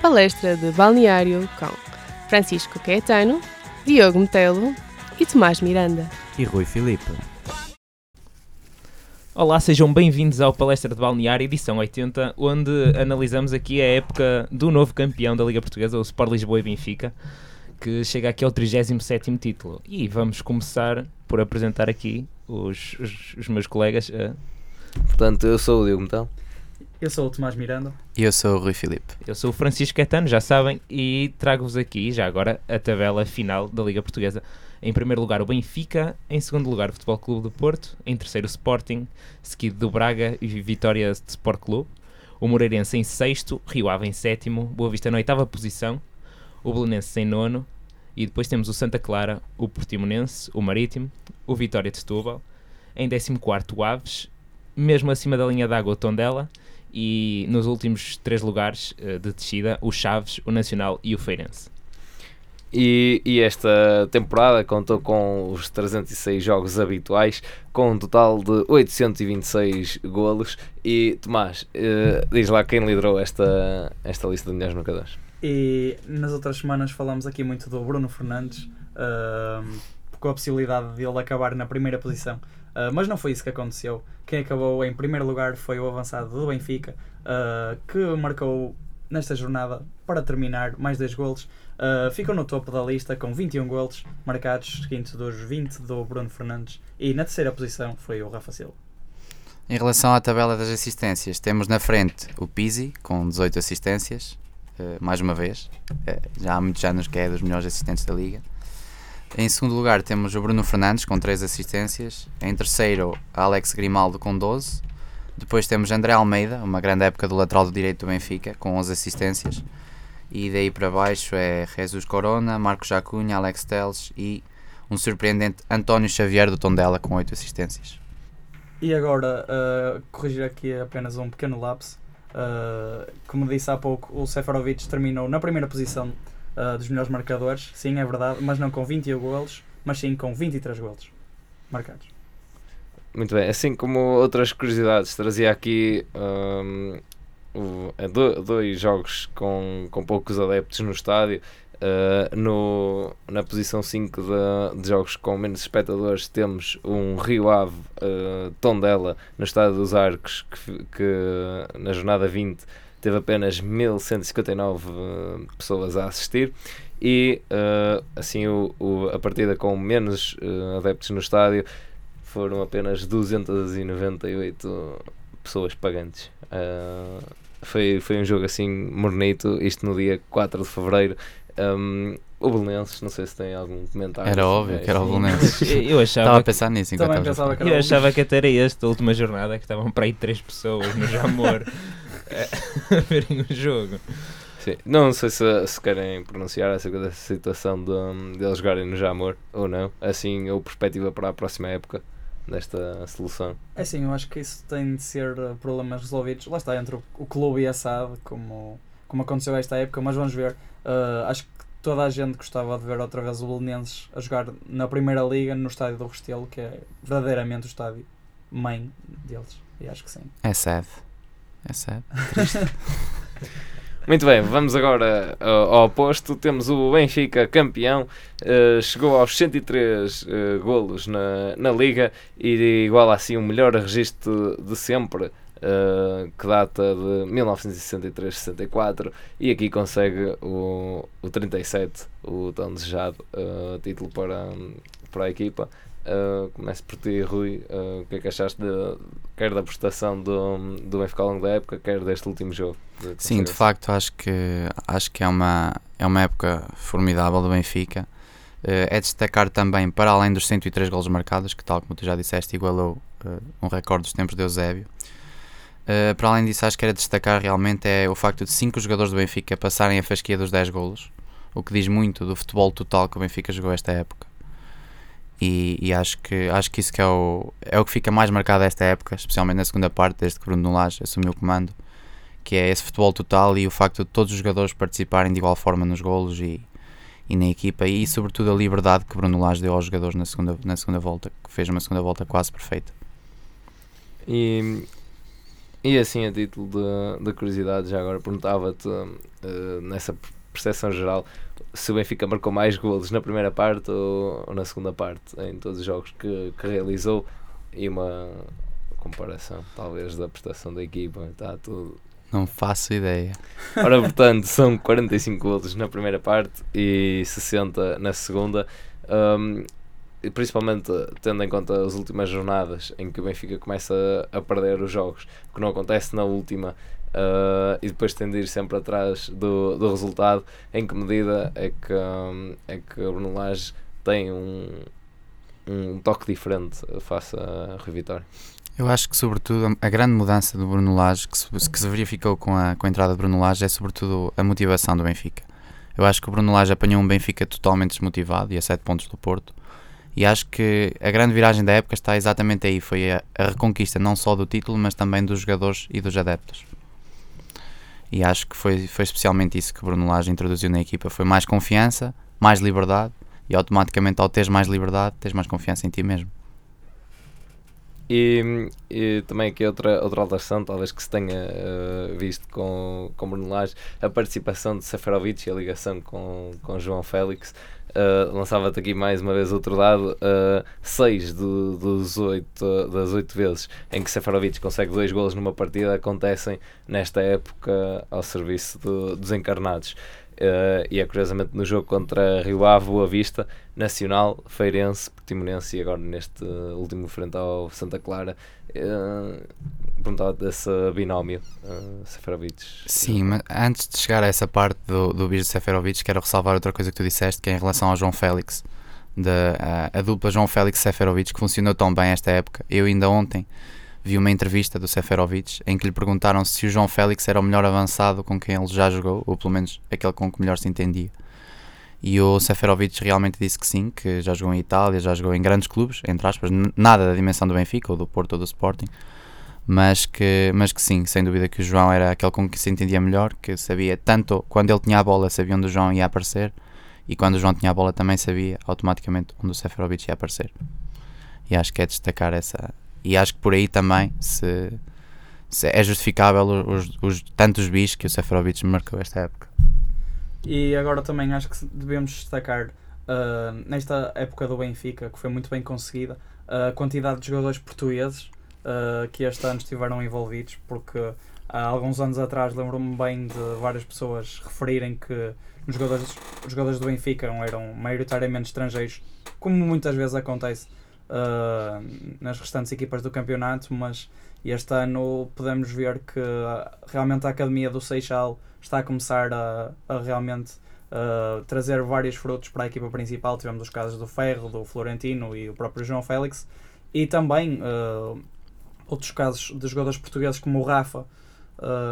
palestra de balneário com Francisco Caetano, Diogo Metelo e Tomás Miranda. E Rui Filipe. Olá, sejam bem-vindos ao Palestra de Balneário, edição 80, onde analisamos aqui a época do novo campeão da Liga Portuguesa, o Sport Lisboa e Benfica, que chega aqui ao 37º título. E vamos começar por apresentar aqui os, os, os meus colegas. Uh, Portanto, eu sou o Diogo Metal. Eu sou o Tomás Miranda. E eu sou o Rui Filipe. Eu sou o Francisco Caetano, já sabem, e trago-vos aqui, já agora, a tabela final da Liga Portuguesa. Em primeiro lugar, o Benfica. Em segundo lugar, o Futebol Clube do Porto. Em terceiro, o Sporting, seguido do Braga e Vitória de Sport Clube. O Moreirense em sexto, Rio Ave em sétimo, Boa Vista na oitava posição, o Belenense em nono, e depois temos o Santa Clara, o Portimonense, o Marítimo, o Vitória de Setúbal. Em décimo quarto, o Aves, mesmo acima da linha d'água, o Tondela, e nos últimos três lugares uh, de descida, o Chaves, o Nacional e o Feirense. E, e, esta temporada contou com os 306 jogos habituais, com um total de 826 golos. E Tomás, uh, diz lá quem liderou esta, esta lista de melhores marcadores. E nas outras semanas falamos aqui muito do Bruno Fernandes, uh, com a possibilidade de ele acabar na primeira posição. Uh, mas não foi isso que aconteceu. Quem acabou em primeiro lugar foi o avançado do Benfica, uh, que marcou nesta jornada, para terminar, mais 10 golos. Uh, ficou no topo da lista com 21 golos marcados, seguinte dos 20 do Bruno Fernandes. E na terceira posição foi o Rafa Silva. Em relação à tabela das assistências, temos na frente o Pizzi com 18 assistências, mais uma vez. já há muitos anos que é dos melhores assistentes da liga. Em segundo lugar temos o Bruno Fernandes com 3 assistências. Em terceiro, Alex Grimaldo com 12. Depois temos André Almeida, uma grande época do lateral do direito do Benfica, com 11 assistências. E daí para baixo é Jesus Corona, Marcos Jacunha, Alex Teles e um surpreendente António Xavier do Tondela com 8 assistências. E agora, uh, corrigir aqui apenas um pequeno lapso. Uh, como disse há pouco, o Seferovic terminou na primeira posição uh, dos melhores marcadores, sim, é verdade, mas não com 21 golos, mas sim com 23 golos marcados. Muito bem, assim como outras curiosidades, trazia aqui um, dois jogos com, com poucos adeptos no estádio. Uh, no, na posição 5 de, de, jogos com menos espectadores temos um Rio Ave uh, Tondela no estádio dos Arcos que, que na jornada 20 teve apenas 1159 uh, pessoas a assistir e uh, assim o, o, a partida com menos uh, adeptos no estádio foram apenas 298 pessoas pagantes. Uh, foi, foi um jogo assim mornito, isto no dia 4 de Fevereiro. Um, o Belenenses, não sei se tem algum comentário. Era óbvio que era o Belenenses. eu achava estava a pensar nisso enquanto que era Eu achava que até era esta a última jornada que estavam para aí três pessoas no Jamor a verem o jogo. Sim. Não sei se, se querem pronunciar acerca dessa situação de, de eles jogarem no Jamor ou não. Assim, ou perspectiva para a próxima época desta solução. É sim, eu acho que isso tem de ser uh, problemas resolvidos. Lá está, entre o, o clube e a SAD, como, como aconteceu esta época, mas vamos ver. Uh, acho que toda a gente gostava de ver outra vez o Belenenses a jogar na Primeira Liga, no estádio do Restelo, que é verdadeiramente o estádio mãe deles. E acho que sim. É sad. É sad. Muito bem, vamos agora uh, ao oposto. Temos o Benfica campeão, uh, chegou aos 103 uh, golos na, na Liga e igual assim o melhor registro de sempre, uh, que data de 1963-64, e aqui consegue o, o 37, o tão desejado título para, para a equipa. Uh, começo por ti, Rui. Uh, o que é que achaste de, quer da prestação do, do Benfica ao longo da época, quer deste último jogo? De Sim, de facto, acho que, acho que é, uma, é uma época formidável do Benfica. Uh, é destacar também, para além dos 103 golos marcados, que, tal como tu já disseste, igualou um recorde dos tempos de Eusébio. para além disso, acho que era destacar realmente é o facto de 5 jogadores do Benfica passarem a fasquia dos 10 golos, o que diz muito do futebol total que o Benfica jogou esta época e, e, acho, que, acho que isso que é, o, é o que fica mais marcado esta época, especialmente na segunda parte, desde que Bruno Lage assumiu o comando, que é esse futebol total e o facto de todos os jogadores participarem de igual forma nos golos e, e na equipa e sobretudo a liberdade que Bruno Lage deu aos jogadores na segunda, na segunda volta, que fez uma segunda volta quase perfeita. E E assim, a título de curiosidade, já agora perguntava-te, uh, nessa percepção geral, se o Benfica marcou mais golos na primeira parte ou, ou na segunda parte, em todos os jogos que, que realizou, e uma comparação, talvez, da prestação da equipa, está tudo. Não faço ideia. Ora, portanto, são 45 golos na primeira parte e 60 na segunda. Um, e principalmente tendo em conta as últimas jornadas em que o Benfica começa a perder os jogos, que não acontece na última, uh, e depois tende a ir sempre atrás do, do resultado, em que medida é que, um, é que o Bruno Lage tem um, um toque diferente face a Rui Vitória? Eu acho que, sobretudo, a grande mudança do Bruno Lage, que se, que se verificou com a, com a entrada de Bruno Lage, é sobretudo a motivação do Benfica. Eu acho que o Bruno Lage apanhou um Benfica totalmente desmotivado e a 7 pontos do Porto e acho que a grande viragem da época está exatamente aí. Foi a, a reconquista não só do título, mas também dos jogadores e dos adeptos. E acho que foi, foi especialmente isso que Bruno Lage introduziu na equipa. Foi mais confiança, mais liberdade e automaticamente ao teres mais liberdade, tens mais confiança em ti mesmo. E, e, também aqui outra, outra alteração, talvez que se tenha uh, visto com, com Bruno Lage, a participação de Seferovic e a ligação com, com João Félix. Uh, Lançava-te aqui mais uma vez outro dado: uh, seis do, dos oito, das oito vezes em que Seferovic consegue dois golos numa partida acontecem nesta época ao serviço do, dos encarnados. Uh, e é curiosamente no jogo contra Rio Ave, Boa Vista, Nacional, Feirense, Portimonense e agora neste último frente ao Santa Clara. Uh, perguntava desse binómio uh, Seferovic. Sim, mas antes de chegar a essa parte do, do Bis de Seferovic, quero ressalvar outra coisa que tu disseste, que é em relação ao João Félix. Da, a, a dupla João Félix Seferovic, que funcionou tão bem esta época. Eu ainda ontem vi uma entrevista do Seferovic em que lhe perguntaram se o João Félix era o melhor avançado com quem ele já jogou, ou pelo menos aquele com que melhor se entendia. E o Seferovic realmente disse que sim, que já jogou em Itália, já jogou em grandes clubes, entre aspas, nada da dimensão do Benfica, ou do Porto, ou do Sporting, mas que, mas que sim, sem dúvida que o João era aquele com que se entendia melhor, que sabia tanto quando ele tinha a bola, sabia onde o João ia aparecer, e quando o João tinha a bola também sabia automaticamente onde o Seferovic ia aparecer. E acho que é destacar essa, e acho que por aí também se, se é justificável os, os tantos bis que o Seferovic marcou esta época. E agora também acho que devemos destacar uh, nesta época do Benfica, que foi muito bem conseguida, a quantidade de jogadores portugueses uh, que este ano estiveram envolvidos, porque há alguns anos atrás lembro-me bem de várias pessoas referirem que os jogadores, os jogadores do Benfica eram maioritariamente estrangeiros, como muitas vezes acontece uh, nas restantes equipas do campeonato, mas este ano podemos ver que realmente a Academia do Seixal está a começar a, a realmente uh, trazer vários frutos para a equipa principal. Tivemos os casos do Ferro, do Florentino e o próprio João Félix, e também outros casos de jogadores portugueses como o Rafa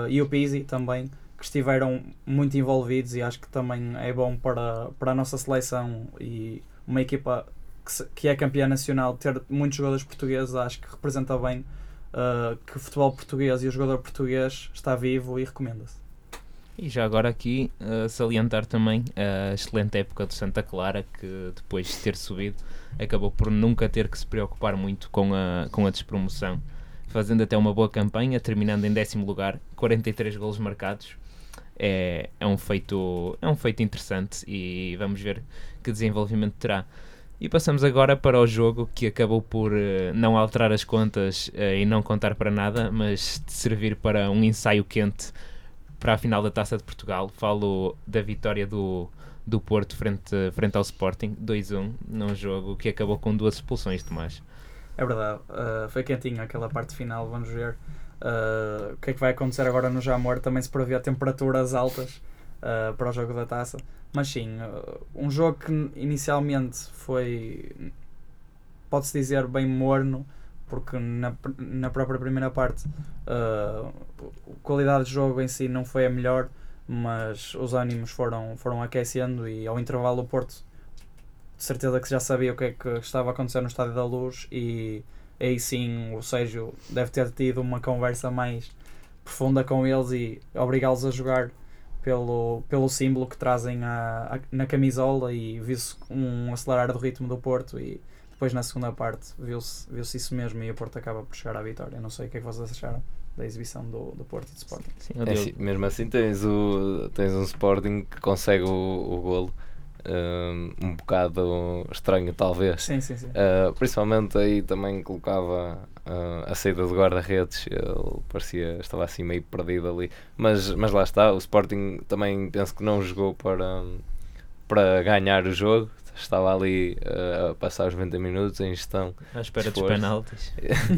e o Pizzi também que estiveram muito envolvidos e acho que também é bom para, para a nossa seleção e uma equipa que, que é campeã nacional, ter muitos jogadores portugueses, acho que representa bem uh, que o futebol português e o jogador português está vivo e recomenda-se. E já agora aqui uh, salientar também a excelente época do Santa Clara, que depois de ter subido acabou por nunca ter que se preocupar muito com a, com a despromoção, fazendo até uma boa campanha, terminando em décimo lugar, 43 golos marcados. É, é, um feito, é um feito interessante e vamos ver que desenvolvimento terá. E passamos agora para o jogo que acabou por uh, não alterar as contas uh, e não contar para nada, mas servir para um ensaio quente para a final da Taça de Portugal. Falo da vitória do, do Porto frente, frente ao Sporting, 2-1, num jogo que acabou com duas expulsões, Tomás. É verdade, uh, foi quentinho aquela parte final, vamos ver o que é que vai acontecer agora no Jamor. Também se prevê temperaturas altas para o jogo da Taça. Mas sim, uh, um jogo que inicialmente foi, pode-se dizer, bem morno, porque na, na própria primeira parte uh, a qualidade de jogo em si não foi a melhor, mas os ânimos foram, foram aquecendo e ao intervalo o Porto de certeza que já sabia o que é que estava a acontecer no Estádio da Luz e aí sim o Sérgio deve ter tido uma conversa mais profunda com eles e obrigá-los a jogar pelo, pelo símbolo que trazem a, a, na camisola e viu-se um acelerar do ritmo do Porto e depois na segunda parte viu-se viu isso mesmo e o Porto acaba por chegar à vitória. Não sei o que é que vocês acharam. da exibição do, do Porto e do Sporting. Sim, É assim, mesmo assim tens, o, tens um Sporting que consegue o, o golo. Um, um bocado estranho talvez. Sim, sim, sim. Uh, principalmente aí também colocava uh, a saída de guarda-redes, ele parecia, estava assim meio perdido ali, mas, mas lá está, o Sporting também penso que não jogou para, para ganhar o jogo, estava ali uh, a passar os 90 minutos em gestão, À espera dos penaltis.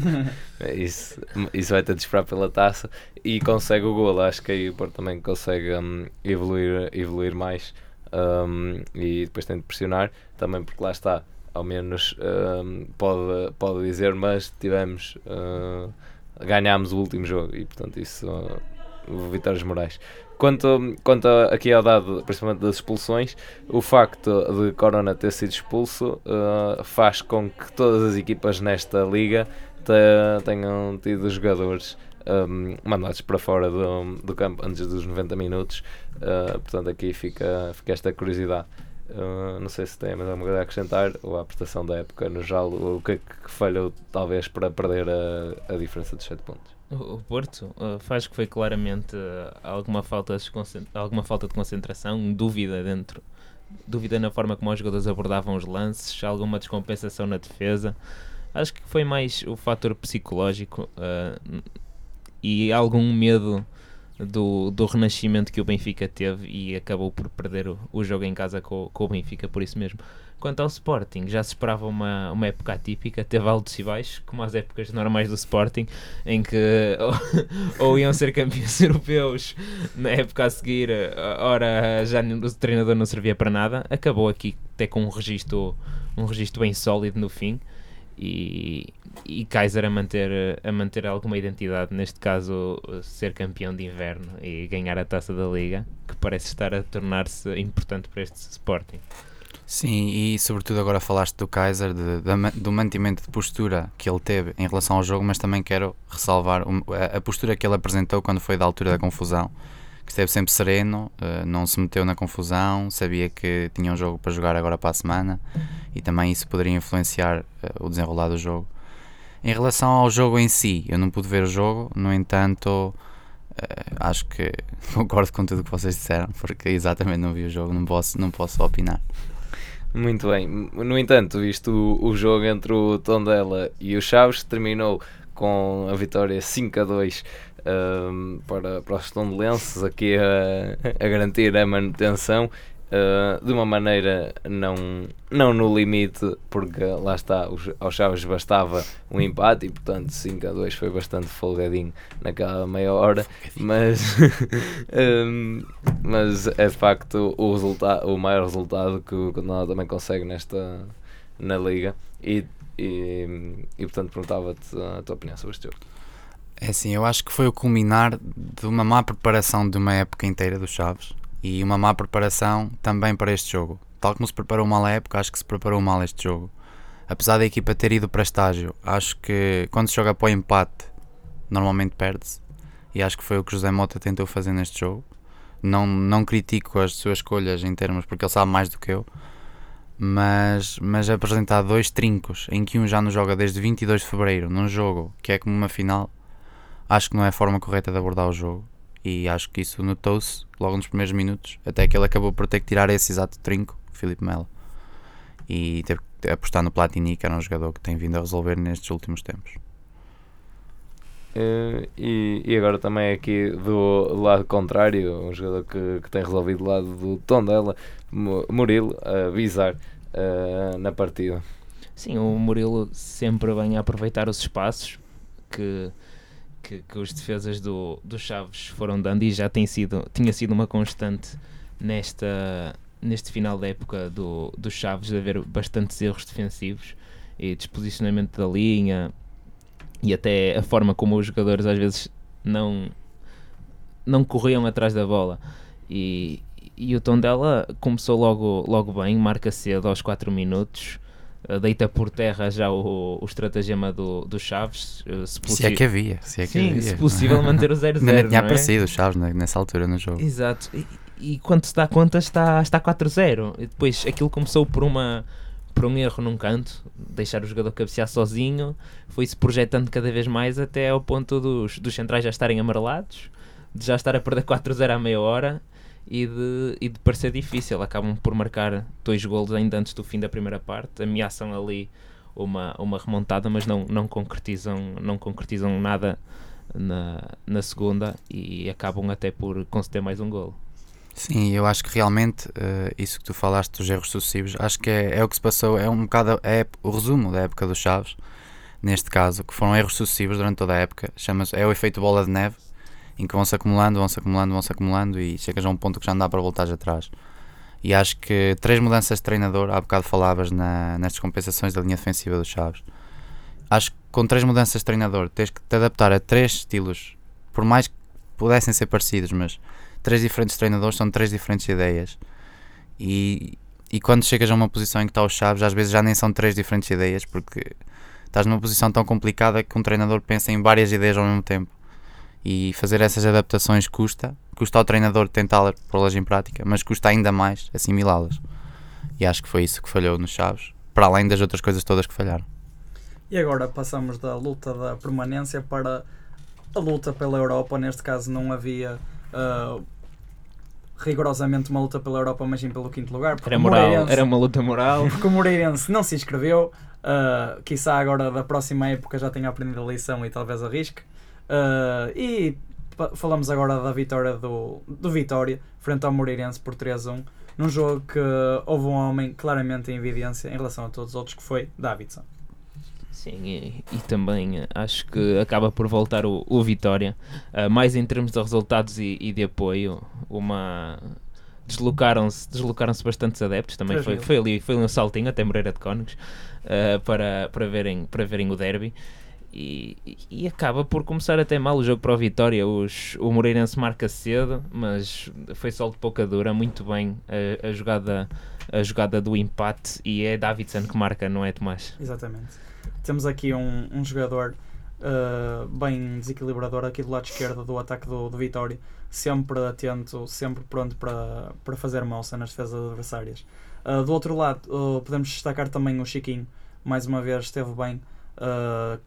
isso, isso vai ter de esperar pela taça. E consegue o golo, acho que aí o Porto também consegue um, evoluir, evoluir mais um, e depois tem de pressionar, também porque lá está, ao menos um, pode, pode dizer, mas tivemos, uh, ganhámos o último jogo e portanto isso, uh, vitórias morais. Quanto, quanto aqui ao dado, principalmente das expulsões, o facto de Corona ter sido expulso uh, faz com que todas as equipas nesta liga te- tenham tido jogadores um, mandados para fora do, do campo antes dos 90 minutos. Uh, portanto, aqui fica, fica esta curiosidade. Uh, não sei se tem mais alguma coisa a acrescentar ou a prestação da época no ou o que é que falhou talvez para perder a, a diferença de 7 pontos. O Porto uh, faz que foi claramente uh, alguma, falta de alguma falta de concentração, dúvida dentro, dúvida na forma como os jogadores abordavam os lances, alguma descompensação na defesa. Acho que foi mais o fator psicológico uh, e algum medo do, do renascimento que o Benfica teve e acabou por perder o, o jogo em casa com, com o Benfica por isso mesmo. Quanto ao Sporting, já se esperava uma, uma época atípica, teve altos e baixos, como as épocas normais do Sporting, em que ou, ou iam ser campeões europeus na época a seguir, ora já o treinador não servia para nada. Acabou aqui até com um registro, um registro bem sólido no fim. E, e Kaiser a manter, a manter alguma identidade, neste caso ser campeão de inverno e ganhar a taça da Liga, que parece estar a tornar-se importante para este Sporting. Sim, e sobretudo agora falaste do Kaiser, de- ma- do mantimento de postura que ele teve em relação ao jogo, mas também quero ressalvar a, a postura que ele apresentou quando foi da altura da confusão, esteve sempre sereno, eh, não se meteu na confusão, sabia que tinha um jogo para jogar agora para a semana e também isso poderia influenciar eh, o desenrolar do jogo. Em relação ao jogo em si, eu não pude ver o jogo, no entanto, eh, acho que concordo com tudo o que vocês disseram, porque exatamente não vi o jogo, não posso, não posso opinar. Muito bem. No entanto, visto o jogo entre o Tondela e o Chaves, terminou com a vitória 5 a 2 um, para, para os tondelenses, aqui a, a garantir a manutenção. uh, de uma maneira não, não no limite, porque lá está, os, aos Chaves bastava um empate e portanto 5 a 2 foi bastante folgadinho naquela meia hora, mas, um, mas é de facto o, resulta o maior resultado que o Tondela também consegue nesta na Liga e, e, e portanto perguntava-te a tua opinião sobre este jogo. É assim, eu acho que foi o culminar de uma má preparação de uma época inteira dos Chaves e uma má preparação também para este jogo. Tal como se preparou mal a época, acho que se preparou mal este jogo. Apesar da equipa ter ido para estágio, acho que quando se joga para o empate, normalmente perde-se. E acho que foi o que José Mota tentou fazer neste jogo. Não, não critico as suas escolhas em termos, porque ele sabe mais do que eu. Mas, mas apresentar dois trincos, em que um já não joga desde 22 de Fevereiro, num jogo que é como uma final, acho que não é a forma correta de abordar o jogo e acho que isso notou-se logo nos primeiros minutos, até que ele acabou por ter que tirar esse exato trinco, o Filipe Melo, e teve que apostar no Platini, que era um jogador que tem vindo a resolver nestes últimos tempos. Uh, e, e agora também aqui do, do lado contrário, um jogador que, que tem resolvido do lado do Tondela, Mu- Murilo, a visar uh, na partida. Sim, o Murilo sempre vem a aproveitar os espaços que, que, que os defesas do, do Chaves foram dando e já tem sido, tinha sido uma constante nesta, neste final da época do, do Chaves de haver bastantes erros defensivos e desposicionamento da linha e até a forma como os jogadores às vezes não, não corriam atrás da bola. E, e o Tondela começou logo, logo bem, marca cedo aos 4 minutos, deita por terra já o, o estratagema do, do Chaves. eh, Se, Se é que havia, se é que Sim, havia. se possível manter o 0-0. Ainda tinha é? aparecido os Chaves ne- nessa altura no jogo. Exato. E, e quando se dá conta está, está 4-0. E depois aquilo começou por uma por um erro num canto, deixar o jogador cabecear sozinho, foi-se projetando cada vez mais até ao ponto dos, dos centrais já estarem amarelados, de já estar a perder 4-0 à meia hora e de, e de parecer difícil. Acabam por marcar dois golos ainda antes do fim da primeira parte, ameaçam ali uma, uma remontada, mas não, não, concretizam, não concretizam nada na, na segunda e acabam até por conceder mais um golo. Sim, eu acho que realmente uh, isso que tu falaste dos erros sucessivos, acho que é, é o que se passou, é um bocado é o resumo da época dos Chaves, neste caso, que foram erros sucessivos durante toda a época, chama-se, é o efeito bola de neve, em que vão-se acumulando, vão-se acumulando, vão-se acumulando e chegas a um ponto que já não dá para voltar atrás. E acho que três mudanças de treinador, há bocado falavas na, nestas compensações da linha defensiva dos Chaves. Acho que com três mudanças de treinador tens que te adaptar a três estilos, por mais que pudessem ser parecidos, mas três diferentes treinadores são três diferentes ideias. E, e quando chegas a uma posição em que está os Chaves, às vezes já nem são três diferentes ideias, porque estás numa posição tão complicada que um treinador pensa em várias ideias ao mesmo tempo. E fazer essas adaptações custa, custa ao treinador tentar pô-las em prática, mas custa ainda mais assimilá-las. E acho que foi isso que falhou nos Chaves, para além das outras coisas todas que falharam. E agora passamos da luta da permanência para a luta pela Europa. Neste caso, não havia uh, rigorosamente uma luta pela Europa, mas sim pelo quinto lugar. Era, moral, era uma luta moral. Porque o Moreirense não se inscreveu, uh, quiçá agora da próxima época já tenha aprendido a lição e talvez arrisque. Uh, e falamos agora da vitória do, do Vitória frente ao Moreirense por 3-1, num jogo que houve um homem claramente em evidência em relação a todos os outros, que foi Davidson. Sim, e, e, também acho que acaba por voltar o, o Vitória, uh, mais em termos de resultados e, e de apoio, uma deslocaram-se deslocaram bastantes adeptos, também foi, foi, ali, foi um saltinho até Moreira de Cónegos uh, para, para, verem, para verem o derby. E, e, acaba por começar até mal o jogo para o Vitória. Os, o Moreirense marca cedo, mas foi só de pouca dura, muito bem a, a, jogada, a jogada do empate. E é Davidson que marca, não é Tomás? Exatamente. Temos aqui um, um jogador uh, bem desequilibrador aqui do lado esquerdo do ataque do, do Vitória, sempre atento, sempre pronto para, para fazer moça nas defesas adversárias. Uh, do outro lado, uh, podemos destacar também o Chiquinho, mais uma vez esteve bem,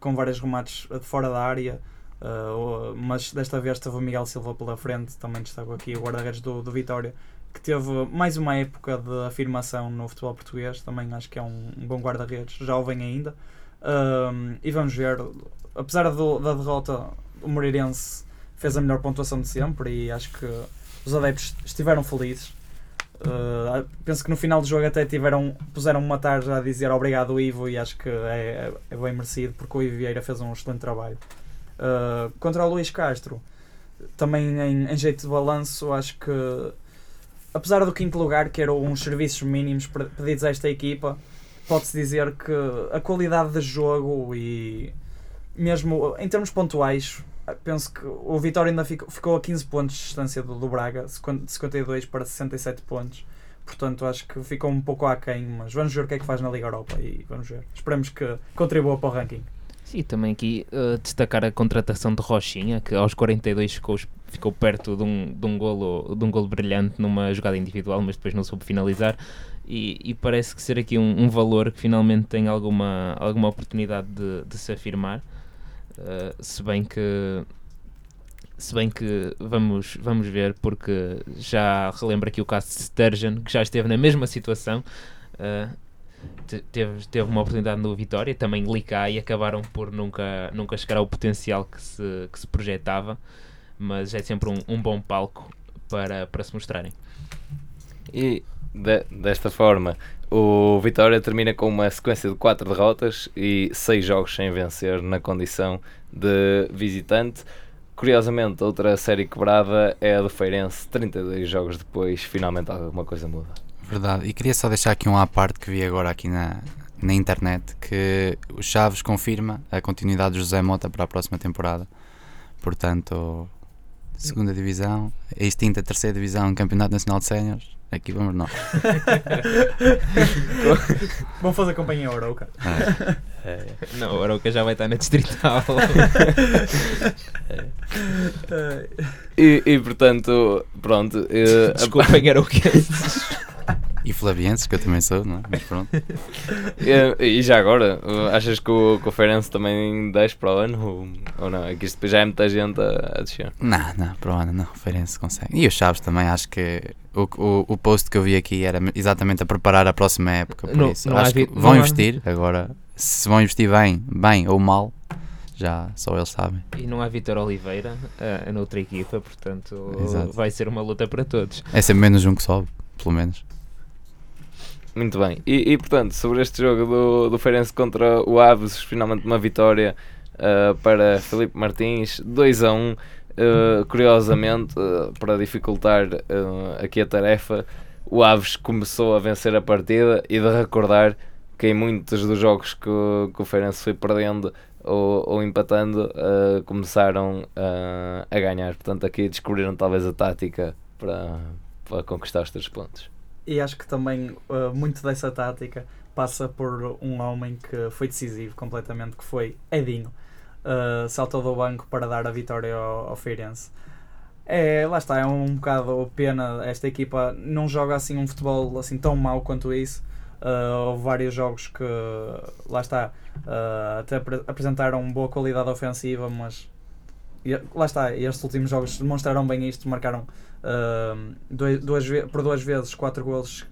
com vários remates de fora da área. Uh, mas desta vez teve o Miguel Silva pela frente, também destaco aqui o guarda-redes do, do Vitória, que teve mais uma época de afirmação no futebol português, também acho que é um, um bom guarda-redes, jovem ainda, um, e vamos ver, apesar do, da derrota, o Moreirense fez a melhor pontuação de sempre e acho que os adeptos estiveram felizes. Uh, penso que no final do jogo até tiveram, puseram uma tarja a dizer obrigado Ivo e acho que é, é bem merecido porque o Ivo Vieira fez um excelente trabalho. Uh, contra o Luís Castro, também em, em, jeito de balanço, acho que apesar do quinto lugar, que eram uns serviços mínimos pedidos a esta equipa, pode-se dizer que a qualidade de jogo e mesmo em termos pontuais, penso que o Vitória ainda ficou, ficou a 15 pontos de distância do, do Braga, de 52 para 67 pontos. Portanto, acho que ficou um pouco aquém, mas vamos ver o que é que faz na Liga Europa e vamos ver. Esperemos que contribua para o ranking. Sim, também aqui uh, destacar a contratação de Rochinha, que aos 42 ficou, ficou perto de um, de, um golo, de um golo brilhante numa jogada individual, mas depois não soube finalizar e, e, parece que ser aqui um, um, valor que finalmente tem alguma, alguma oportunidade de, de se afirmar, uh, se bem que se bem que vamos, vamos ver, porque já relembro aqui o caso de Sturgeon, que já esteve na mesma situação, uh, teve, teve uma oportunidade no Vitória, também Licá, e acabaram por nunca, nunca chegar ao potencial que se, que se projetava, mas é sempre um, um bom palco para, para se mostrarem. E de, desta forma, o Vitória termina com uma sequência de 4 derrotas e 6 jogos sem vencer na condição de visitante. Curiosamente, outra série quebrada é a do Feirense, 32 jogos depois, finalmente alguma coisa muda. Verdade, e queria só deixar aqui um à parte que vi agora aqui na, na internet, que o Chaves confirma a continuidade de José Mota para a próxima temporada. Portanto, segunda divisão, extinta terceira divisão, Campeonato Nacional de Séniores, Aqui vamos nós. Vamos fazer companhia ao Arouca. É. É. Não, o Arouca já vai estar na Distrital. é. e, e portanto, pronto. Uh, Desculpem, Arouca. E Flavienses, que eu também sou, não é? Mas pronto. E, e já agora, achas que o, que o Feirense também desce para o ano ou, ou não? É que isto depois já é muita gente a, a descer. Não, não, para o ano não, o Feirense consegue. E os Chaves também, acho que o, o, o post que eu vi aqui era exatamente a preparar a próxima época, por Não- isso não acho que vão não investir, agora se vão investir bem, bem ou mal, já só eles sabem. E não há Vitor Oliveira uh, noutra equipa, portanto Exato. vai ser uma luta para todos. É sempre menos um que sobe, pelo menos. Muito bem. E, e, portanto, sobre este jogo do, do Feirense contra o Aves, finalmente uma vitória uh, para Felipe Martins, 2 a 1. Uh, curiosamente, uh, para dificultar aqui a tarefa, o Aves começou a vencer a partida e de recordar que em muitos dos jogos que, o- que o Feirense foi perdendo ou, ou empatando, começaram a ganhar. Portanto, aqui descobriram talvez a tática para, para conquistar os três pontos. E acho que também uh, muito dessa tática passa por um homem que foi decisivo completamente, que foi Edinho. Uh, saltou do banco para dar a vitória ao, ao Feirense. É, lá está, é um bocado pena. Esta equipa não joga assim um futebol assim tão mau quanto isso. Uh, houve vários jogos que, lá está, uh, até apre- apresentaram boa qualidade ofensiva, mas lá está, estes últimos jogos demonstraram bem isto, marcaram uh, dois, duas por duas vezes quatro golos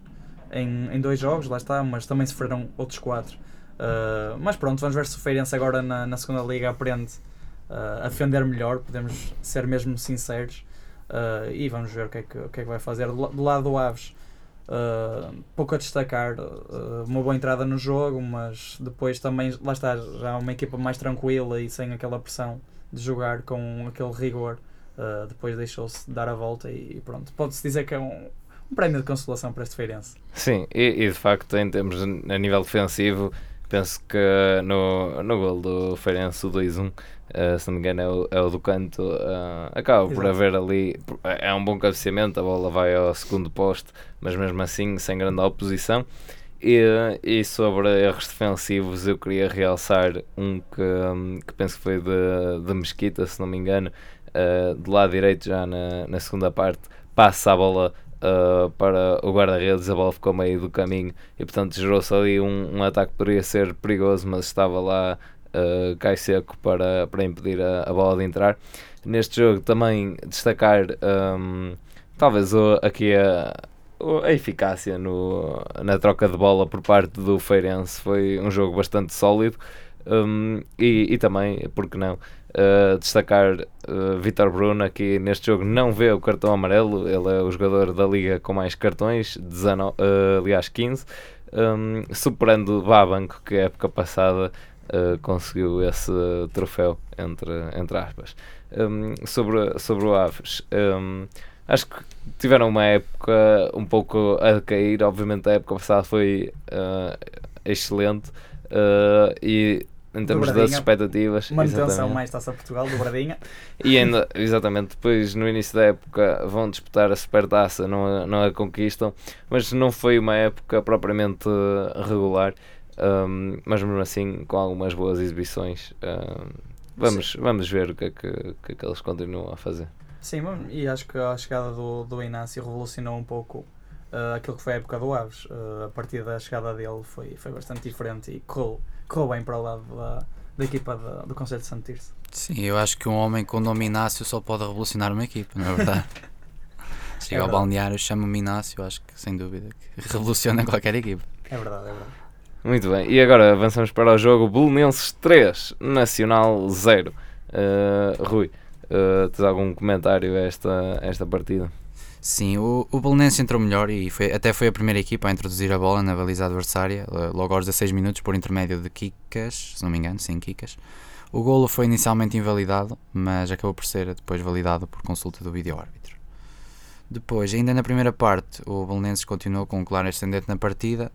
em, em dois jogos, lá está, mas também sofreram outros quatro. Uh, mas pronto, vamos ver se o Feirense agora na, na segunda liga aprende uh, a defender melhor, podemos ser mesmo sinceros. E vamos ver o que é que, o que, é que vai fazer. Do, la- do lado do Aves, uh, pouco a destacar, uh, uma boa entrada no jogo, mas depois também, lá está, já uma equipa mais tranquila e sem aquela pressão de jogar com aquele rigor. Uh, depois deixou-se dar a volta e, e pronto. Pode-se dizer que é um, um prémio de consolação para este Feirense. Sim, e, e de facto, em termos a nível defensivo, penso que no, no gol do Feirense, o 2-1, eh, se não me engano, é o, é o do canto, eh, acaba por Exato. haver ali. É um bom cabeceamento, a bola vai ao segundo poste, mas mesmo assim, sem grande oposição. E, e sobre erros defensivos, eu queria realçar um que, hum, que penso que foi de, de Mesquita, se não me engano, eh, do lado direito, já na, na segunda parte, passa a bola uh, para o guarda-redes, a bola ficou meio do caminho e portanto gerou-se ali um, um ataque que poderia ser perigoso, mas estava lá uh, cai seco para, para impedir a, a bola de entrar. Neste jogo também destacar um, talvez o, aqui a, a eficácia no, na troca de bola por parte do Feirense foi um jogo bastante sólido. Um, e, e também, porque não, uh, destacar uh, Vitor Bruno que neste jogo não vê o cartão amarelo, ele é o jogador da liga com mais cartões, 19, uh, aliás 15, um, superando Babanco que a época passada uh, conseguiu esse troféu, entre, entre aspas. Um, sobre, sobre o Aves, um, acho que tiveram uma época um pouco a cair, obviamente a época passada foi uh, excelente uh, e em termos das expectativas Manutenção exatamente. mais Taça Portugal do Bradinha. E ainda, exatamente, depois no início da época vão disputar a supertaça, não a, não a conquistam, mas não foi uma época propriamente eh, regular, um, mas mesmo assim com algumas boas exibições. um, vamos, vamos ver o que é que, que é que eles continuam a fazer. Sim, e acho que a chegada do, do Inácio revolucionou um pouco uh, aquilo que foi a época do Aves. Uh, a partir da chegada dele foi, foi bastante diferente e correu, correu bem para o lado da, da equipa da- do Conselho de Santo Tirso. Sim, eu acho que um homem com o nome Inácio só pode revolucionar uma equipa, não é verdade? Chega ao verdade. balneário, chama-me Inácio, acho que sem dúvida que revoluciona qualquer equipa. É verdade, é verdade. Muito bem, e agora avançamos para o jogo Belenenses 3, Nacional 0. Uh, Rui, uh, tens algum comentário a esta, a esta partida? Sim, o, o Belenense entrou melhor e foi, até foi a primeira equipa a introduzir a bola na baliza adversária, eh, logo aos 16 minutos, por intermédio de Kikas, se não me engano, sim, Kikas. O golo foi inicialmente invalidado, mas acabou por ser depois validado por consulta do vídeo-árbitro. Depois, ainda na primeira parte, o Belenenses continuou com um claro ascendente na partida,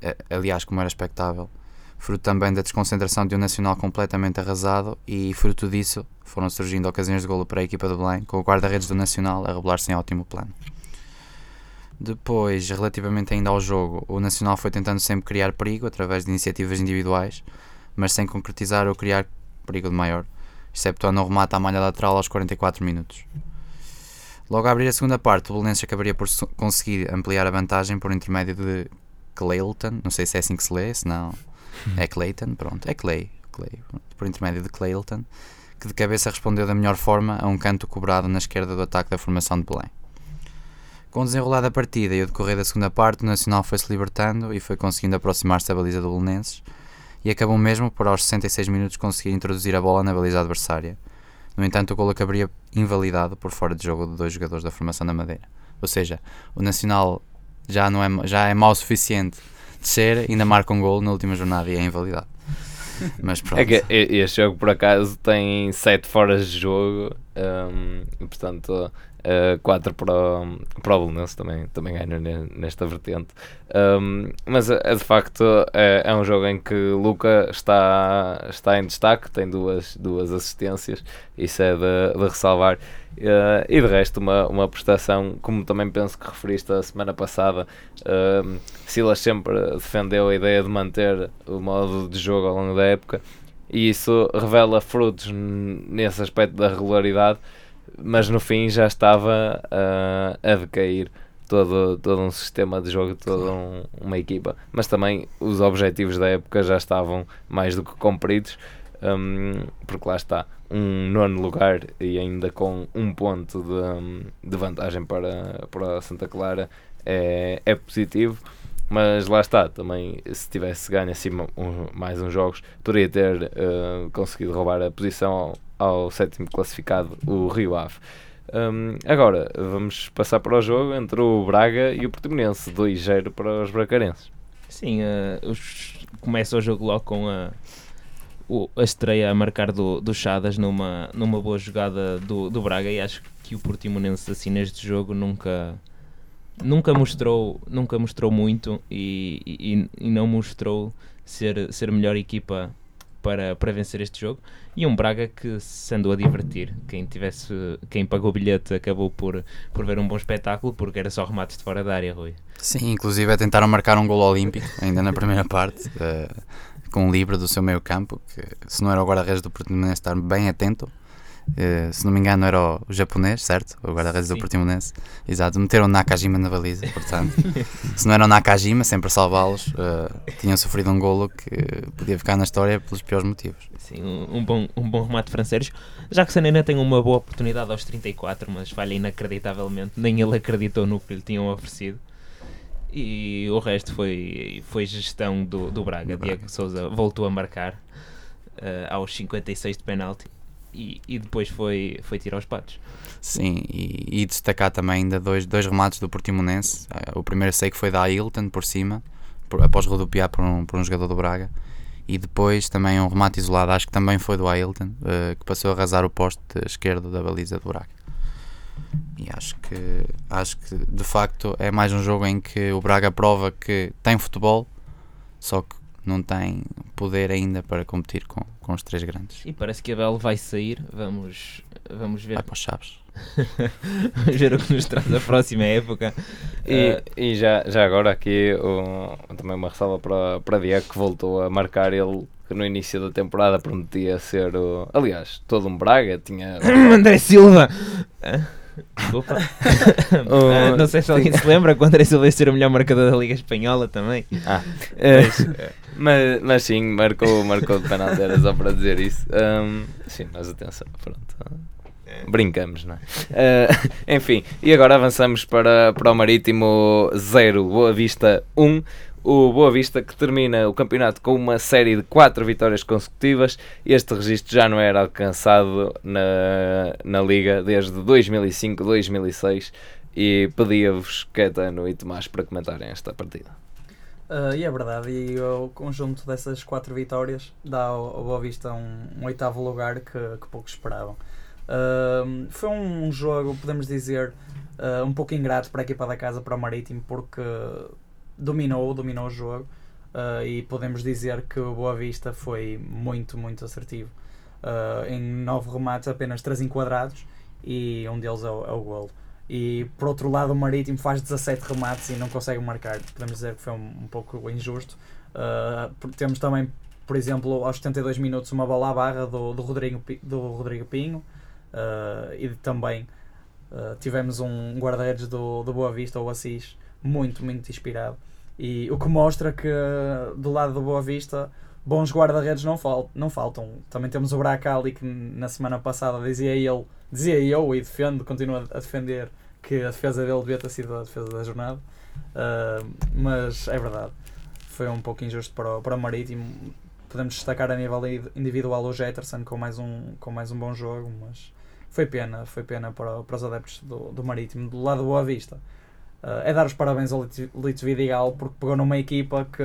eh, aliás, como era expectável, fruto também da desconcentração de um Nacional completamente arrasado e, fruto disso, foram surgindo ocasiões de golo para a equipa de Belém, com o guarda-redes do Nacional a revelar-se em ótimo plano. Depois, relativamente ainda ao jogo, o Nacional foi tentando sempre criar perigo através de iniciativas individuais, mas sem concretizar ou criar perigo de maior, exceptuando um remate à malha lateral aos 44 minutos. Logo a abrir a segunda parte, o Belenenses acabaria por conseguir ampliar a vantagem por intermédio de Clayton, não sei se é assim que se lê, se não é Clayton, pronto, é Clay, Clay por intermédio de Clayton, que de cabeça respondeu da melhor forma a um canto cobrado na esquerda do ataque da formação de Belém. Com o desenrolar da partida e o decorrer da segunda parte, o Nacional foi-se libertando e foi conseguindo aproximar-se da baliza do Belenenses e acabou mesmo por aos 66 minutos conseguir introduzir a bola na baliza adversária. No entanto, o gol acabaria invalidado por fora de jogo de dois jogadores da formação da Madeira. Ou seja, o Nacional já, não é, já é mau o suficiente ainda marca um gol na última jornada e é invalidado. Mas pronto. É que e- este jogo, por acaso, tem 7 foras de jogo, hum, e, portanto, 4 para, o- para o Belenenses também, também ganha ne- nesta vertente. Hum, mas, é, de facto, é, é um jogo em que Luca está, está em destaque, tem duas, duas assistências, isso é de, de ressalvar. Eh, e de resto, uma, uma prestação, como também penso que referiste a semana passada, hum, Silas sempre defendeu a ideia de manter o modo de jogo ao longo da época e isso revela frutos nesse aspecto da regularidade, mas no fim já estava ah, a decair todo, todo um sistema de jogo, toda um- uma equipa. Mas também os objetivos da época já estavam mais do que cumpridos, hum, porque lá está, um nono lugar e ainda com um ponto de, hum, de vantagem para, para Santa Clara é, é positivo. Mas lá está, também se tivesse ganho assim um- mais uns jogos, poderia ter eh, conseguido roubar a posição ao, ao sétimo classificado, o Rio Ave. Hum, agora, vamos passar para o jogo entre o Braga e o Portimonense, 2-0 para os bracarenses. Sim, eh, os- começa o jogo logo com a, o- a estreia a marcar do, do Chadas numa, numa boa jogada do, do Braga e acho que o Portimonense assim neste jogo nunca nunca mostrou nunca mostrou muito e, e, e não mostrou ser, ser a melhor equipa para, para vencer este jogo. E um Braga que se andou a divertir. Quem tivesse quem pagou o bilhete acabou por, por ver um bom espetáculo porque era só remates de fora da área Rui. Sim, inclusive é tentaram marcar um gol olímpico, ainda na primeira parte, eh, com um livre do seu meio campo, que se não era o guarda-redes do Portimonense, estar bem atento. Eh, se não me engano era o, o japonês, certo? O guarda-redes do. Portimonense. Exato, meteram Nakajima na baliza, portanto. se não era o Nakajima, sempre a salvá-los, eh, tinham sofrido um golo que podia ficar na história pelos piores motivos. Sim, um, um bom, um bom remate francês. Já que Sanena tem uma boa oportunidade aos 34, mas falha inacreditavelmente. Nem ele acreditou no que lhe tinham oferecido. E o resto foi, foi gestão do, do Braga. Do Braga. Diego Souza voltou a marcar eh, aos 56 de penalti e, depois foi, foi tirar os patos. Sim, e, e destacar também ainda dois, dois remates do Portimonense. Eh, O primeiro sei que foi da Ailton por cima, por- após rodopiar por um, por um jogador do Braga. E depois também um remate isolado, acho que também foi do Ailton, eh, que passou a arrasar o poste esquerdo da baliza do Braga. E acho que, acho que de facto é mais um jogo em que o Braga prova que tem futebol, só que não tem poder ainda para competir com, com os três grandes. E parece que a Bel vai sair. Vamos, vamos ver. Vai para os Chaves. vamos ver o que nos traz a próxima época. E, Eh, e já, já agora aqui o- também uma ressalva para, para Diego que voltou a marcar ele que no início da temporada prometia ser o. Aliás, todo um Braga tinha. André Silva! Desculpa. Oh, Ah, não sei se alguém se lembra que o André Silva ia ser o melhor marcador da Liga Espanhola também. Ah, eh, mas, mas sim, marcou, marcou de penalti, era só para dizer isso. Ahm, sim, mas atenção, pronto. Brincamos, não é? Ah, enfim, e agora avançamos para, para o Marítimo 0, Boa Vista 1. O Boa Vista que termina o campeonato com uma série de 4 vitórias consecutivas. Este registro já não era alcançado na, na Liga desde 2005-2006. E pedia-vos, Caetano e Tomás, para comentarem esta partida. Uh, e é verdade, e o conjunto dessas quatro vitórias dá ao, ao Boa Vista um, um oitavo lugar que, que poucos esperavam. Uh, foi um jogo, podemos dizer, uh, um pouco ingrato para a equipa da casa, para o Marítimo, porque dominou, dominou o jogo e podemos dizer que o Boa Vista foi muito, muito assertivo. Em nove remates, apenas três enquadrados e um deles é o, é o golo. E por outro lado, o Marítimo faz 17 remates e não consegue marcar. Podemos dizer que foi um, um pouco injusto. Uh, temos também, por exemplo, aos 72 minutos, uma bola à barra do, do, Rodrigo, do Rodrigo Pinho uh, e também Uh, tivemos um guarda-redes do, do Boa Vista, o Assis, muito, muito inspirado. E o que mostra que do lado do Boa Vista bons guarda-redes não, fal não faltam. Também temos o Bracali que na semana passada dizia ele, dizia eu e defendo, continuo a defender que a defesa dele devia ter sido a defesa da jornada. Uh, mas é verdade, foi um pouco injusto para o, para o Marítimo. Podemos destacar a nível individual o Jetterson com mais um, com mais um bom jogo, mas foi pena, foi pena para, para os adeptos do, do Marítimo. Do lado do Boa Vista, uh, é dar os parabéns ao Lito Vidigal porque pegou numa equipa que,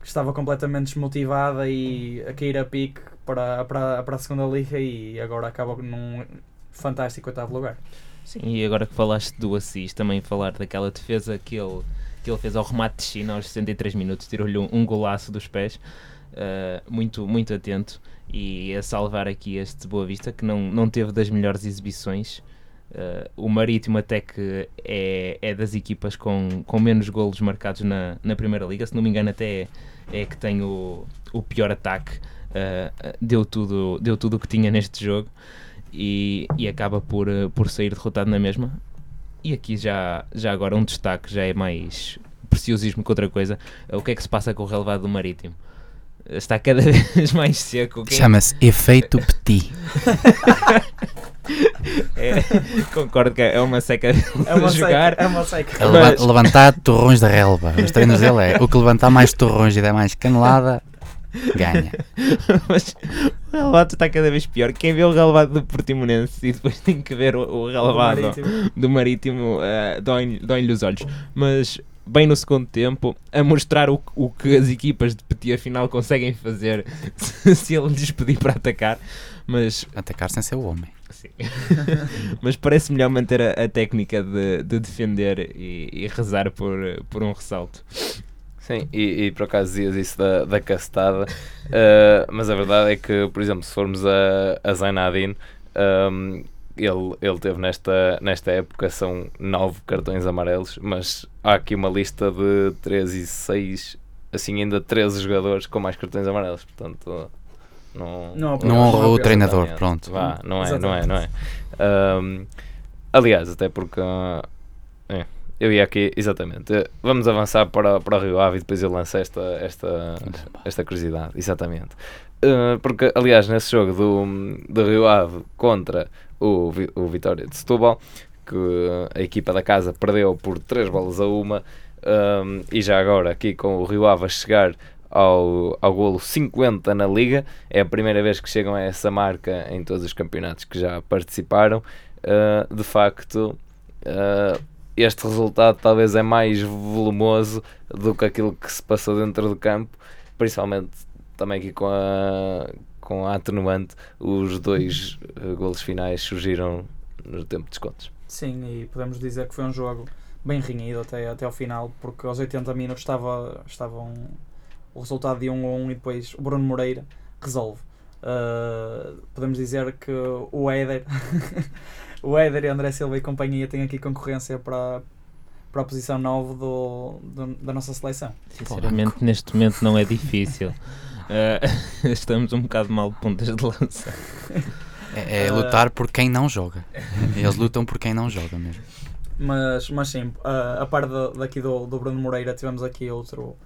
que, estava completamente desmotivada e a cair a pique para, para, para a segunda liga e agora acaba num fantástico oitavo lugar. Sim, e agora que falaste do Assis, também falar daquela defesa que ele, que ele fez ao remate de China aos 63 minutos, tirou-lhe um, um golaço dos pés, uh, muito, muito atento e a salvar aqui este Boa Vista que não, não teve das melhores exibições. Uh, o Marítimo até que é, é das equipas com, com menos golos marcados na, na Primeira Liga, se não me engano até é, é que tem o, o pior ataque, uh, deu tudo deu tudo o que tinha neste jogo e, e acaba por, uh, por sair derrotado na mesma. E aqui já, já agora um destaque, já é mais preciosismo que outra coisa, o que é que se passa com o relevado do Marítimo? está cada vez mais seco. Quem... Chama-se efeito petit. é, concordo que é uma seca é uma jogar. Seca, é uma seca. É mas... Levantar torrões da relva. Os treinos dele é o que levantar mais torrões e der mais canelada ganha. mas o relevado está cada vez pior. Quem vê o relevado do Portimonense e depois tem que ver o, o relevado do Marítimo, do marítimo uh, dói-lhe os olhos. Mas bem no segundo tempo, a mostrar o, o que as equipas de Petit afinal conseguem fazer se ele lhes pedir para atacar. Mas, atacar sem ser o homem. Sim. mas parece melhor manter a, a técnica de, de defender e, e, rezar por, por um ressalto. Sim, e, e por acaso dizias isso da, da castada, uh, mas a verdade é que, por exemplo, se formos a, a Zainadine, um, ele, ele teve nesta, nesta época são nove cartões amarelos, mas há aqui uma lista de 13 e 6, assim ainda 13 jogadores com mais cartões amarelos, portanto não, não, não honrou o treinador, pronto. Vá, não é, não é, não é. Um, aliás, até porque é, eu ia aqui, exatamente. Vamos avançar para, para o Rio Ave e depois eu lanço esta, esta, esta curiosidade, exatamente. Uh, porque, aliás, nesse jogo do, do Rio Ave contra o, o Vitória de Setúbal, que a equipa da casa perdeu por 3 bolas a uma, um, e já agora aqui com o Rio Ave a chegar ao, ao golo 50 na Liga, é a primeira vez que chegam a essa marca em todos os campeonatos que já participaram. Uh, de facto, uh, este resultado talvez é mais volumoso do que aquilo que se passou dentro do campo, principalmente também aqui com a, com a atenuante, os dois uh, golos finais surgiram no tempo de descontos. Sim, e podemos dizer que foi um jogo bem renhido até, até ao final, porque aos 80 minutos estava, estava um, o resultado de 1 a 1 e depois o Bruno Moreira resolve. Uh, podemos dizer que o Éder, o Éder e André Silva e companhia têm aqui concorrência para, para a posição 9 do, do da nossa seleção. Sinceramente, neste momento não é difícil. Uh, estamos um bocado mal de pontas de lança. É, é lutar por quem não joga. Eles lutam por quem não joga mesmo. Mas, mas sim, uh, a par de, daqui do, do Bruno Moreira, tivemos aqui outro,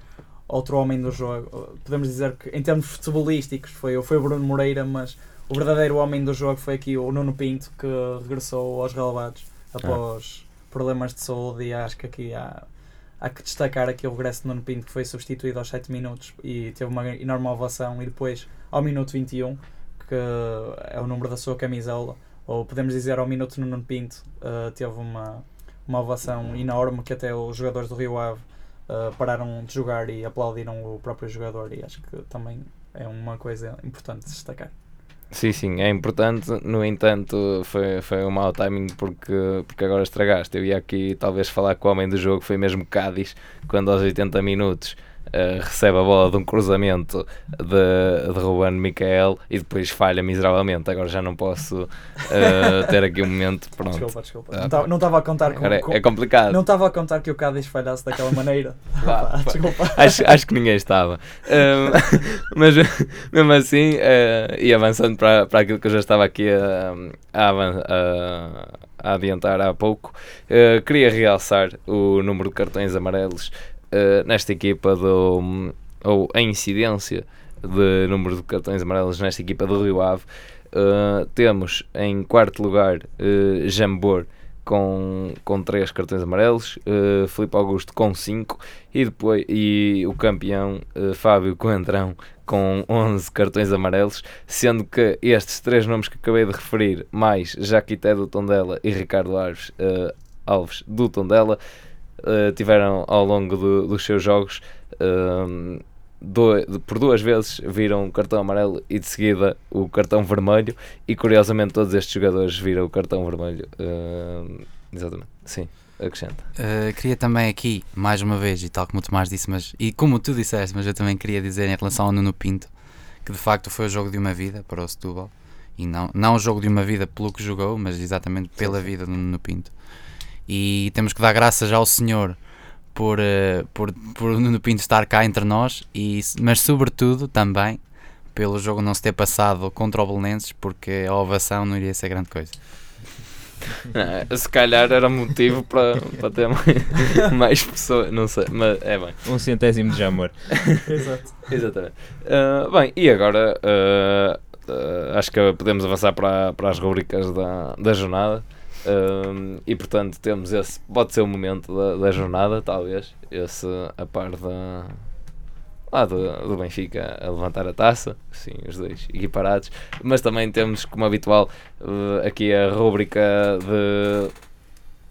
outro homem do jogo. Podemos dizer que, em termos futebolísticos, foi, foi o Bruno Moreira, mas o verdadeiro homem do jogo foi aqui o Nuno Pinto, que regressou aos relevados após problemas de saúde. E acho que aqui há há que destacar aqui o regresso de Nuno Pinto, que foi substituído aos 7 minutos e teve uma enorme ovação, e depois ao minuto 21, que é o número da sua camisola, ou podemos dizer ao minuto Nuno Pinto, uh, teve uma, uma ovação enorme que até os jogadores do Rio Ave uh, pararam de jogar e aplaudiram o próprio jogador, e acho que também é uma coisa importante de destacar. Sim, sim, é importante. No entanto, foi, foi um mau timing porque, porque agora estragaste. Eu ia aqui talvez falar com o homem do jogo, foi mesmo Cádiz, quando aos 80 minutos uh, recebe a bola de um cruzamento de, de Ruben Micael e depois falha miseravelmente. Agora já não posso uh, ter aqui um momento. Pronto. Desculpa, desculpa. Ah, Não estava a contar com. É, com- é complicado. Não estava a contar que o Cádiz falhasse daquela maneira. Pá, desculpa. acho, acho que ninguém estava. Um, mas mesmo assim, uh, e avançando para, para aquilo que eu já estava aqui a, a, a- a adiantar há pouco, uh, queria realçar o número de cartões amarelos uh, nesta equipa do. ou a incidência de número de cartões amarelos nesta equipa do Rio Ave. Uh, temos em quarto lugar uh, Jambor com, com 3 cartões amarelos, uh, Filipe Augusto com 5 e depois e o campeão uh, Fábio Coentrão com 11 cartões amarelos, sendo que estes três nomes que acabei de referir, mais Jaquité do Tondela e Ricardo Alves, uh, Alves do Tondela, uh, tiveram ao longo do- dos seus jogos um, do- de- por duas vezes viram o cartão amarelo e de seguida o cartão vermelho e curiosamente todos estes jogadores viram o cartão vermelho um, exatamente, sim, acrescenta Uh, queria também aqui, mais uma vez, e tal como o Tomás disse, mas, e como tu disseste, mas eu também queria dizer em relação ao Nuno Pinto, que de facto foi o jogo de uma vida para o Setúbal, e não, não o jogo de uma vida pelo que jogou, mas exatamente pela vida do Nuno Pinto. E temos que dar graças ao Senhor por, uh, por, por o Nuno Pinto estar cá entre nós, e, mas sobretudo também pelo jogo não se ter passado contra o Belenenses, porque a ovação não iria ser grande coisa. Ah, se calhar era motivo para, para ter mais, mais pessoas, não sei, mas é bem Um centésimo de amor. Exato. Exatamente. Ah, bem, e agora ah, ah, acho que podemos avançar para, para as rubricas da, da jornada. Ah, e portanto temos esse, pode ser o momento da, da jornada, talvez, esse a par da lá do, do Benfica a levantar a taça, sim, os dois equiparados, mas também temos como habitual ah, aqui a rubrica de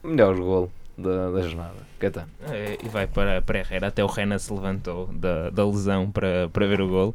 melhor golo da, da jornada. É, e vai para, para Herrera. Até o Rena se levantou da, da lesão para, para ver o golo.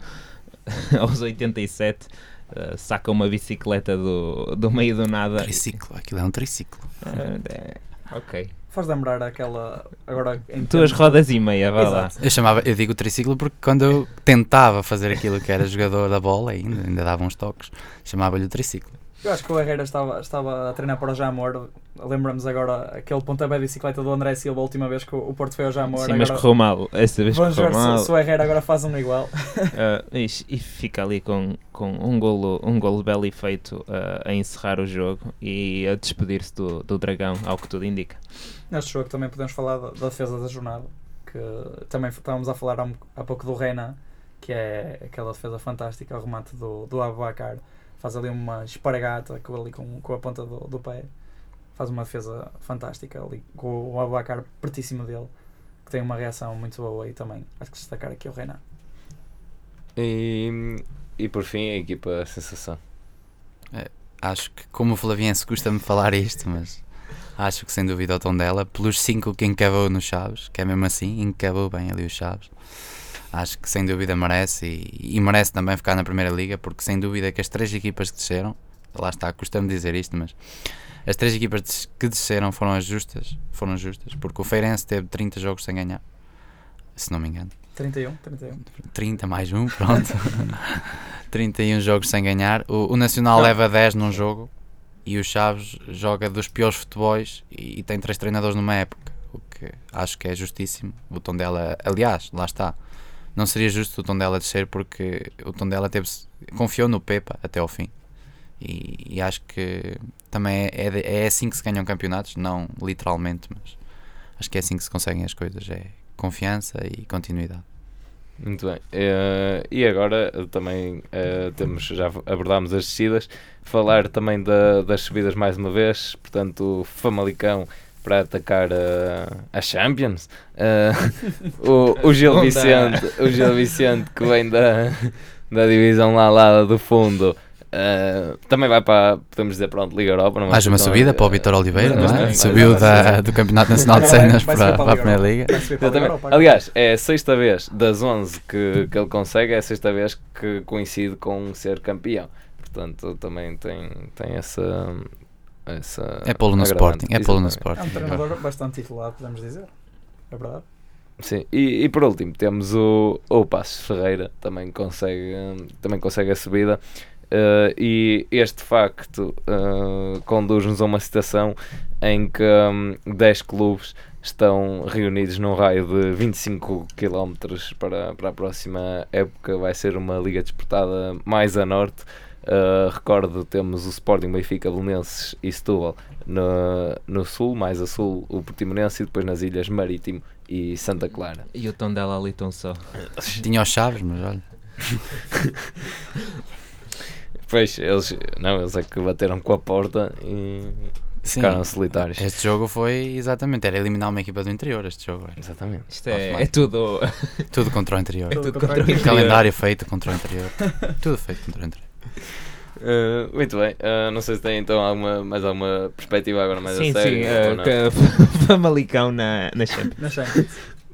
Aos 87, eh, saca uma bicicleta do, do meio do nada. Triciclo, aquilo é um triciclo. Eh, é, ok. Faz lembrar aquela. Agora. em Duas rodas e meia, vá lá. Eu chamava, eu digo triciclo porque quando eu tentava fazer aquilo que era jogador da bola ainda, ainda dava uns toques, chamava-lhe o triciclo. Eu acho que o Herrera estava, estava a treinar para o Jamor. Lembramos agora aquele pontapé de bicicleta do André Silva a última vez que o Porto foi ao Jamor. Sim, mas agora, correu mal. Vez Vamos correu ver mal. se, se o Herrera agora faz um igual. Ah, e, fica ali com, com um, golo, um golo belo e feito ah, a encerrar o jogo e a despedir-se do, do Dragão, ao que tudo indica. Neste jogo também podemos falar da, da defesa da jornada, que também estávamos a falar há, há pouco do Reina, que é aquela defesa fantástica, o remate do, do Abubacar. Faz ali uma esparagata com, ali com, com a ponta do, do pé. Faz uma defesa fantástica ali, com o Abubacar pertíssimo dele, que tem uma reação muito boa e também acho que destacar aqui o Reina. E, e por fim, a equipa sensação. Acho que, como o Flaviense, custa-me falar isto, mas acho que sem dúvida o tom dela, pelos 5 que encavou nos Chaves, que é mesmo assim, encavou bem ali os Chaves. Acho que sem dúvida merece e, e merece também ficar na Primeira Liga, porque sem dúvida que as três equipas que desceram, lá está, custa-me dizer isto, mas as três equipas que desceram foram as justas, foram justas, porque o Feirense teve 30 jogos sem ganhar, se não me engano. 31, 31. 30 mais um, pronto. 31 jogos sem ganhar. O, o Nacional Não. leva 10 num jogo e o Chaves joga dos piores futebols e, e tem três treinadores numa época. O que acho que é justíssimo. O Tondela, aliás, lá está. Não seria justo o Tondela descer porque o Tondela teve confiou no Pepa até ao fim. E, e acho que também é, é, é assim que se ganham campeonatos, não literalmente, mas acho que é assim que se conseguem as coisas. É confiança e continuidade. Muito bem. Eh, e agora também eh, temos, já abordámos as descidas, falar também da- das subidas mais uma vez, portanto, Famalicão para atacar eh, a Champions. Eh, o, o Gil Não. Vicente, o Gil Vicente que vem da, da divisão lá, lá do fundo. eh, também vai para, podemos dizer, pronto, Liga Europa. Não Mais uma subida para o Vitor Oliveira, não é? Vai- Subiu da, do Campeonato Nacional de Cenas para, para a Primeira. Liga. Europa. Aliás, é a sexta vez das 11 que, que ele consegue, é a sexta vez que coincide com ser campeão. Portanto, também tem, tem essa. Essa É pô-lo no. Sporting. É pô-lo no Exatamente. É um Sporting. treinador bastante titulado, podemos dizer. É verdade. Sim, e, e por último temos o, o Passos Ferreira, também consegue, também consegue a subida. Uh, e este facto uh, conduz-nos a uma situação em que um, 10 clubes estão reunidos num raio de 25 km para, para a próxima época. Vai ser uma liga disputada mais a norte. Uh, recordo, temos o Sporting Benfica, Belenenses e Setúbal no, no sul, mais a sul o Portimonense e depois nas ilhas Marítimo e Santa Clara. E o tom dela ali tão só. Tinha os chaves, mas olha. Pois, eles, não, eles é que bateram com a porta e Sim, ficaram solitários. Este jogo foi exatamente, era eliminar uma equipa do interior. Este jogo era Exatamente. Isto é, é tudo. tudo contra o interior. É tudo Tudo contra o contra o interior. Calendário feito contra o interior. tudo feito contra o interior. Uh, muito bem, uh, não sei se tem então alguma, mais alguma perspectiva agora mais Sim, a sério. sim, uh, Famalicão na, na Champions. Na Champions.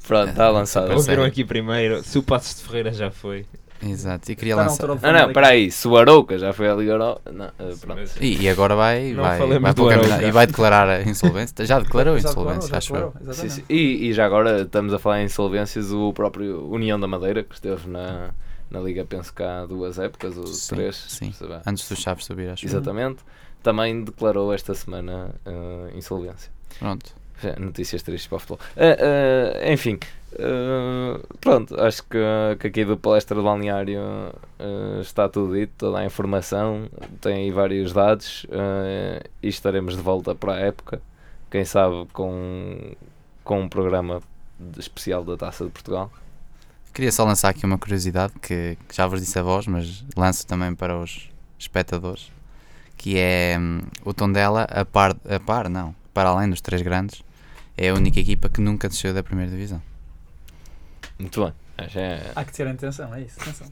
Pronto, está lançado. Ouviram aqui primeiro, se o Passos de Ferreira já foi. Exato. E queria Está na lançar. do Não, não, espera aí, se o Arouca já foi a Liga Europa. Não, uh, pronto. Mas- E, e agora vai, Não vai, vai para e vai declarar a insolvência. Já declarou a Já insolvência, já acho eu. E, e já agora estamos a falar em insolvências, o próprio União da Madeira, que esteve na, na Liga, penso que há duas épocas, ou Sim, três. sim. Antes do Chaves subir, acho eu. Exatamente. Também declarou esta semana uh, insolvência. Pronto. Já, Notícias tristes para o futebol. Uh, uh, enfim, pronto, acho que, que aqui do palestra do balneário está tudo dito, toda a informação, tem aí vários dados e estaremos de volta para a época. Quem sabe com, com um programa especial da Taça de Portugal. Queria só lançar aqui uma curiosidade que, que já vos disse a vós, mas lanço também para os espectadores, que é hum, o Tondela, a par, a par, não, para além dos três grandes, é a única equipa que nunca desceu da primeira divisão. Muito bem. É- Há que ter atenção, é isso. Atenção.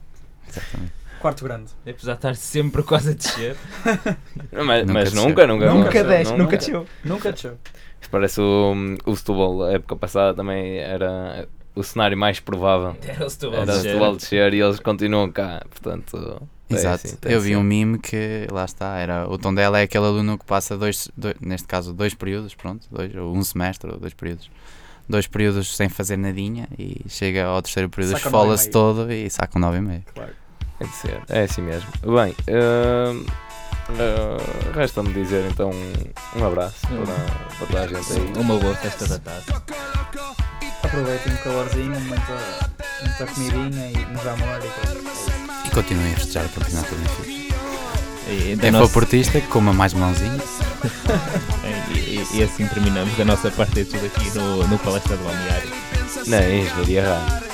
Exatamente. Quarto grande. Apesar de estar sempre quase a descer. Mas, Nunca mas nunca, nunca, Nunca nunca, desce, nunca. desceu. Nunca desceu. Parece o, o Setúbal, a época passada também era o cenário mais provável. Era o Setúbal Era. Setúbal descer e eles continuam cá, portanto... é Exato. assim, eu vi um mime que, lá está, era o Tondela é aquele aluno que passa dois, dois- neste caso, dois períodos, pronto, dois, ou um semestre, ou dois períodos. Dois períodos sem fazer nadinha e chega ao terceiro período, esfola-se todo e saca um 9,5. Claro. Tem de ser, é assim mesmo. Bem, hum, uh, resta-me dizer então um, abraço para, para toda a gente aí. Uma boa festa da taça. Aproveitem o calorzinho, muita, muita comidinha e muito amor e pronto. É isso. E continuem a festejar o campeonato do Benfica. Da Quem for nossa- portista, que coma mais melãozinho. e, e- e assim terminamos da nossa parte de tudo aqui no, no Palestra do Balneário. Na Engenharia Rádio.